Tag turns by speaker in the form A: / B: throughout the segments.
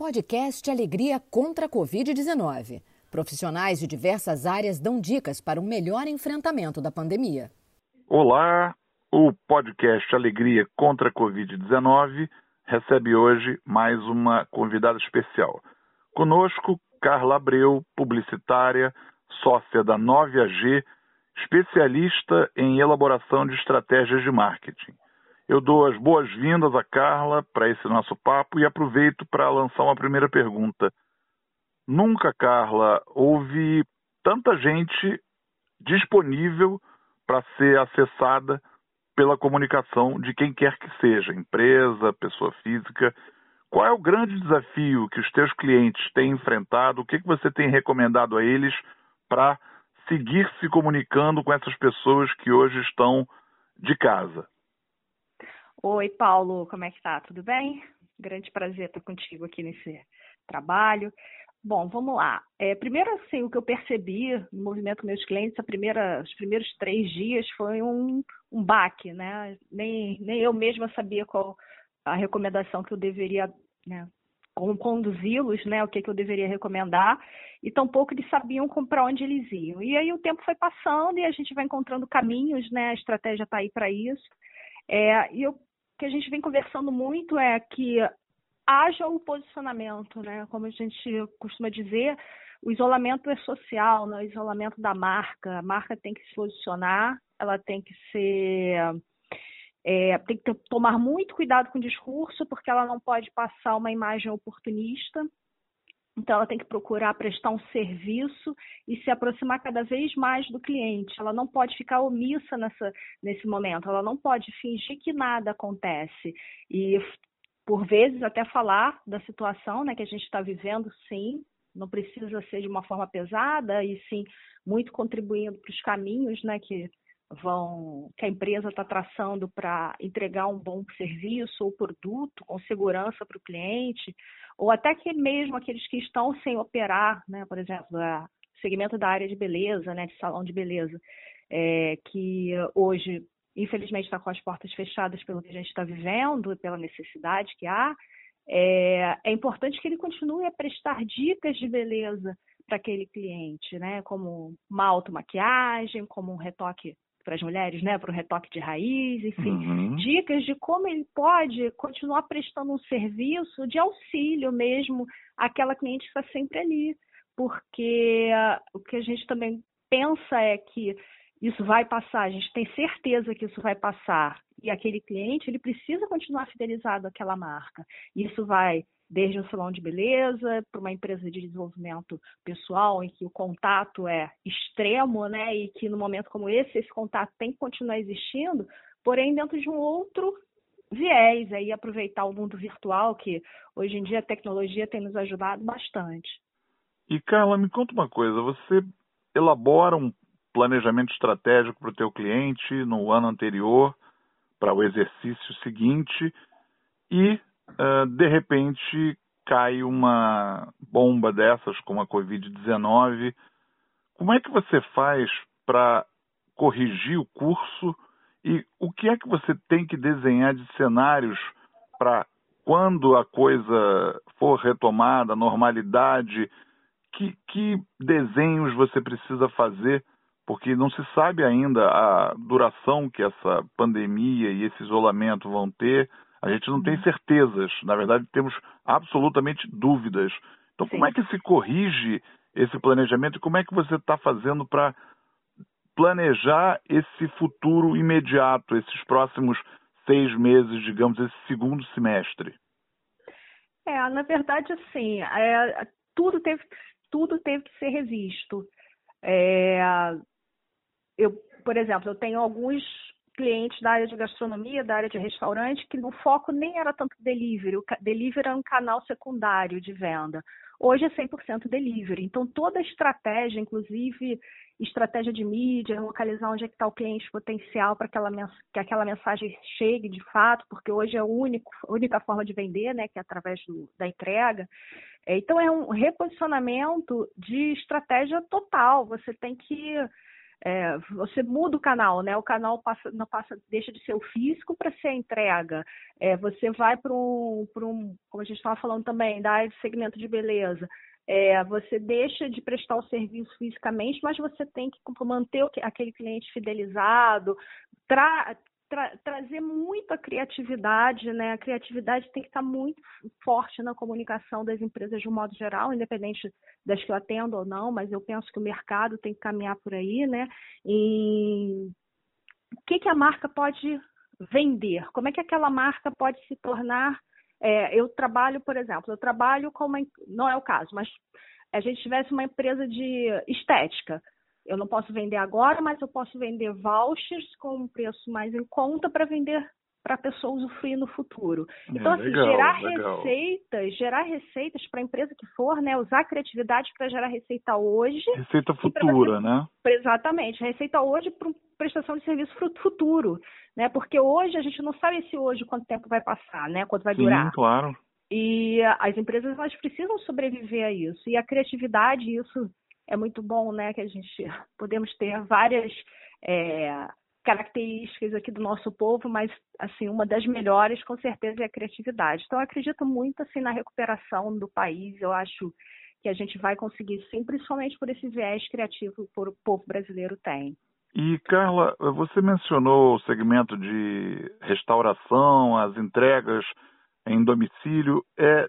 A: Podcast Alegria contra a Covid-19. Profissionais de diversas áreas dão dicas para um melhor enfrentamento da pandemia.
B: Olá, o podcast Alegria contra a Covid-19 recebe hoje mais uma convidada especial. Conosco, Carla Abreu, publicitária, sócia da 9AG, especialista em elaboração de estratégias de marketing. Eu dou as boas-vindas a Carla para esse nosso papo e aproveito para lançar uma primeira pergunta. Nunca, Carla, houve tanta gente disponível para ser acessada pela comunicação de quem quer que seja, empresa, pessoa física. Qual é o grande desafio que os teus clientes têm enfrentado? O que, que você tem recomendado a eles para seguir se comunicando com essas pessoas que hoje estão de casa?
C: Oi, Paulo, como é que tá? Tudo bem? Grande prazer estar contigo aqui nesse trabalho. Bom, vamos lá. É, primeiro, assim, o que eu percebi no movimento meus clientes, a primeira, os primeiros três dias foi um, um baque, né? Nem, nem eu mesma sabia qual a recomendação que eu deveria, né, como conduzi-los, né, o que, que eu deveria recomendar, e tampouco eles sabiam para onde eles iam. E aí o tempo foi passando e a gente vai encontrando caminhos, né, a estratégia está aí para isso. É, e eu que a gente vem conversando muito é que haja o posicionamento, né? Como a gente costuma dizer, o isolamento é social, né? o isolamento da marca. A marca tem que se posicionar, ela tem que ser. É, tem que tomar muito cuidado com o discurso, porque ela não pode passar uma imagem oportunista. Então, ela tem que procurar prestar um serviço e se aproximar cada vez mais do cliente. Ela não pode ficar omissa nessa, nesse momento, ela não pode fingir que nada acontece. E, por vezes, até falar da situação né, que a gente está vivendo, sim, não precisa ser de uma forma pesada, e sim muito contribuindo para os caminhos né, que vão que a empresa está traçando para entregar um bom serviço ou produto com segurança para o cliente ou até que mesmo aqueles que estão sem operar, né, por exemplo, o segmento da área de beleza, né, de salão de beleza, é, que hoje, infelizmente, está com as portas fechadas pelo que a gente está vivendo, pela necessidade que há, é, é importante que ele continue a prestar dicas de beleza para aquele cliente, né, como uma automaquiagem, como um retoque para as mulheres, né, para o retoque de raiz, enfim, uhum. dicas de como ele pode continuar prestando um serviço de auxílio mesmo àquela cliente que está sempre ali, porque uh, o que a gente também pensa é que isso vai passar, a gente tem certeza que isso vai passar e aquele cliente ele precisa continuar fidelizado àquela marca. Isso vai desde um salão de beleza para uma empresa de desenvolvimento pessoal, em que o contato é extremo, né? E que no momento como esse, esse contato tem que continuar existindo, porém dentro de um outro viés, aí aproveitar o mundo virtual, que hoje em dia a tecnologia tem nos ajudado bastante.
B: E Carla, me conta uma coisa, você elabora um planejamento estratégico para o teu cliente no ano anterior, para o exercício seguinte, e uh, de repente cai uma bomba dessas como a Covid-19. Como é que você faz para corrigir o curso e o que é que você tem que desenhar de cenários para quando a coisa for retomada, a normalidade, que, que desenhos você precisa fazer? Porque não se sabe ainda a duração que essa pandemia e esse isolamento vão ter a gente não tem uhum. certezas, na verdade temos absolutamente dúvidas. Então, Sim. como é que se corrige esse planejamento e como é que você está fazendo para planejar esse futuro imediato, esses próximos seis meses, digamos, esse segundo semestre?
C: É, na verdade, assim, é, tudo, teve, tudo teve que ser revisto. É, eu, por exemplo, eu tenho alguns clientes da área de gastronomia, da área de restaurante, que no foco nem era tanto delivery, o delivery era um canal secundário de venda. Hoje é 100% delivery. Então, toda a estratégia, inclusive estratégia de mídia, localizar onde é que está o cliente potencial para que aquela mensagem chegue de fato, porque hoje é a única forma de vender, né, que é através do, da entrega. É, então, é um reposicionamento de estratégia total. Você tem que é, você muda o canal, né? O canal passa, não passa, deixa de ser o físico para ser a entrega. É, você vai para um, um, como a gente estava falando também, da área de segmento de beleza. É, você deixa de prestar o serviço fisicamente, mas você tem que manter aquele cliente fidelizado, tra tra trazer muita criatividade, né? A criatividade tem que estar muito forte na comunicação das empresas de um modo geral, independente das que eu atendo ou não, mas eu penso que o mercado tem que caminhar por aí, né? E o que, que a marca pode vender? Como é que aquela marca pode se tornar é, eu trabalho, por exemplo, eu trabalho com uma, não é o caso, mas a gente tivesse uma empresa de estética. Eu não posso vender agora, mas eu posso vender vouchers com um preço mais em conta para vender para a pessoa usufruir no futuro. É, então, assim, legal, gerar legal. receitas, gerar receitas para a empresa que for, né? Usar a criatividade para gerar receita hoje.
B: Receita futura,
C: você...
B: né?
C: Exatamente, receita hoje para prestação de serviço futuro, né? Porque hoje a gente não sabe se hoje quanto tempo vai passar, né? Quanto vai
B: Sim,
C: durar.
B: claro.
C: E as empresas elas precisam sobreviver a isso. E a criatividade, isso é muito bom, né? Que a gente podemos ter várias é, características aqui do nosso povo, mas assim uma das melhores com certeza é a criatividade. Então eu acredito muito assim na recuperação do país. Eu acho que a gente vai conseguir sim, principalmente por esse viés criativo que o povo brasileiro tem.
B: E Carla, você mencionou o segmento de restauração, as entregas em domicílio. É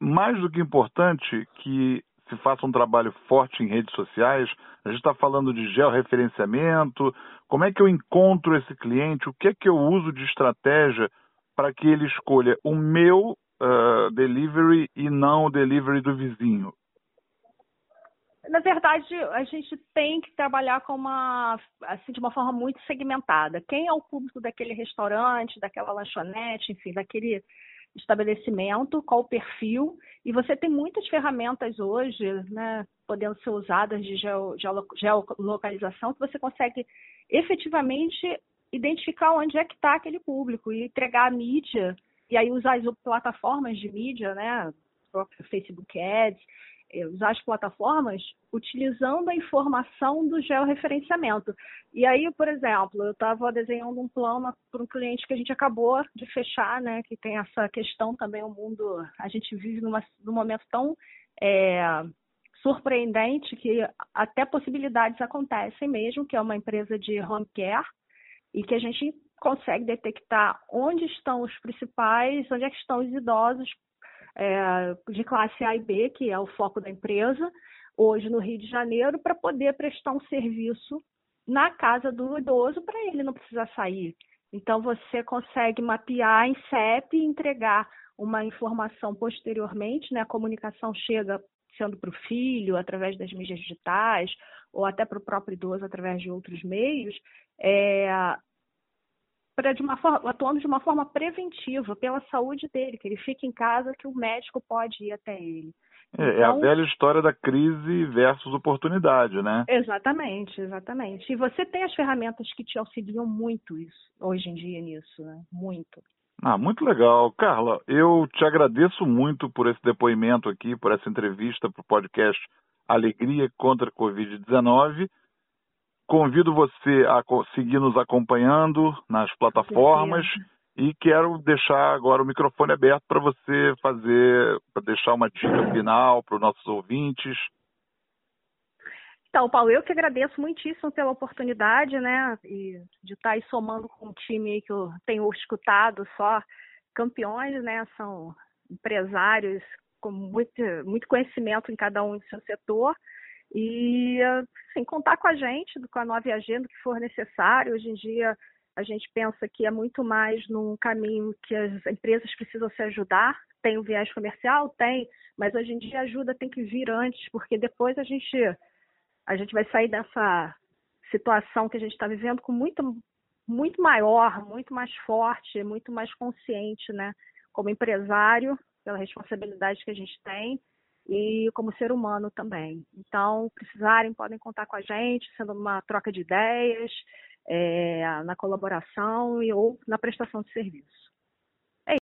B: mais do que importante que se faça um trabalho forte em redes sociais. A gente está falando de georreferenciamento. Como é que eu encontro esse cliente? O que é que eu uso de estratégia para que ele escolha o meu uh, delivery e não o delivery do vizinho?
C: Na verdade, a gente tem que trabalhar com uma, assim, de uma forma muito segmentada. Quem é o público daquele restaurante, daquela lanchonete, enfim, daquele estabelecimento, qual o perfil, e você tem muitas ferramentas hoje, né, podendo ser usadas de geo, geolocalização, que você consegue efetivamente identificar onde é que está aquele público e entregar a mídia, e aí usar as plataformas de mídia, né, Facebook Ads, usar as plataformas utilizando a informação do georreferenciamento. E aí, por exemplo, eu estava desenhando um plano para um cliente que a gente acabou de fechar, né, que tem essa questão também, o mundo, a gente vive numa, num momento tão é, surpreendente que até possibilidades acontecem mesmo, que é uma empresa de home care, e que a gente consegue detectar onde estão os principais, onde é estão os idosos é, de classe A e B, que é o foco da empresa, hoje no Rio de Janeiro, para poder prestar um serviço na casa do idoso para ele não precisar sair. Então, você consegue mapear em CEP e entregar uma informação posteriormente, né? A comunicação chega sendo para o filho, através das mídias digitais, ou até para o próprio idoso através de outros meios, é, para de uma forma, atuando de uma forma preventiva pela saúde dele, que ele fique em casa, que o médico pode ir até ele.
B: É, então, é a então velha história da crise versus oportunidade, né?
C: Exatamente, exatamente. E você tem as ferramentas que te auxiliam muito isso, hoje em dia nisso, né? Muito.
B: Ah, muito legal. Carla, eu te agradeço muito por esse depoimento aqui, por essa entrevista para o podcast Alegria contra a Covid-19. Convido você a seguir nos acompanhando nas plataformas e quero deixar agora o microfone aberto para você fazer, para deixar uma dica final para os nossos ouvintes.
C: Então, Paulo, eu que agradeço muitíssimo pela oportunidade, né, e de estar aí somando com um time que eu tenho escutado só. Campeões, né, são empresários com muito, muito conhecimento em cada um do seu setor e, assim, contar com a gente, com a nova agenda que for necessário. Hoje em dia, a gente pensa que é muito mais num caminho que as empresas precisam se ajudar. Tem o viés comercial? Tem, mas hoje em dia a ajuda tem que vir antes, porque depois a gente, a gente vai sair dessa situação que a gente está vivendo com muito, muito maior, muito mais forte, muito mais consciente, né? Como empresário, pela responsabilidade que a gente tem e como ser humano também. Então, precisarem, podem contar com a gente, sendo uma troca de ideias, é, na colaboração e ou na prestação de serviço.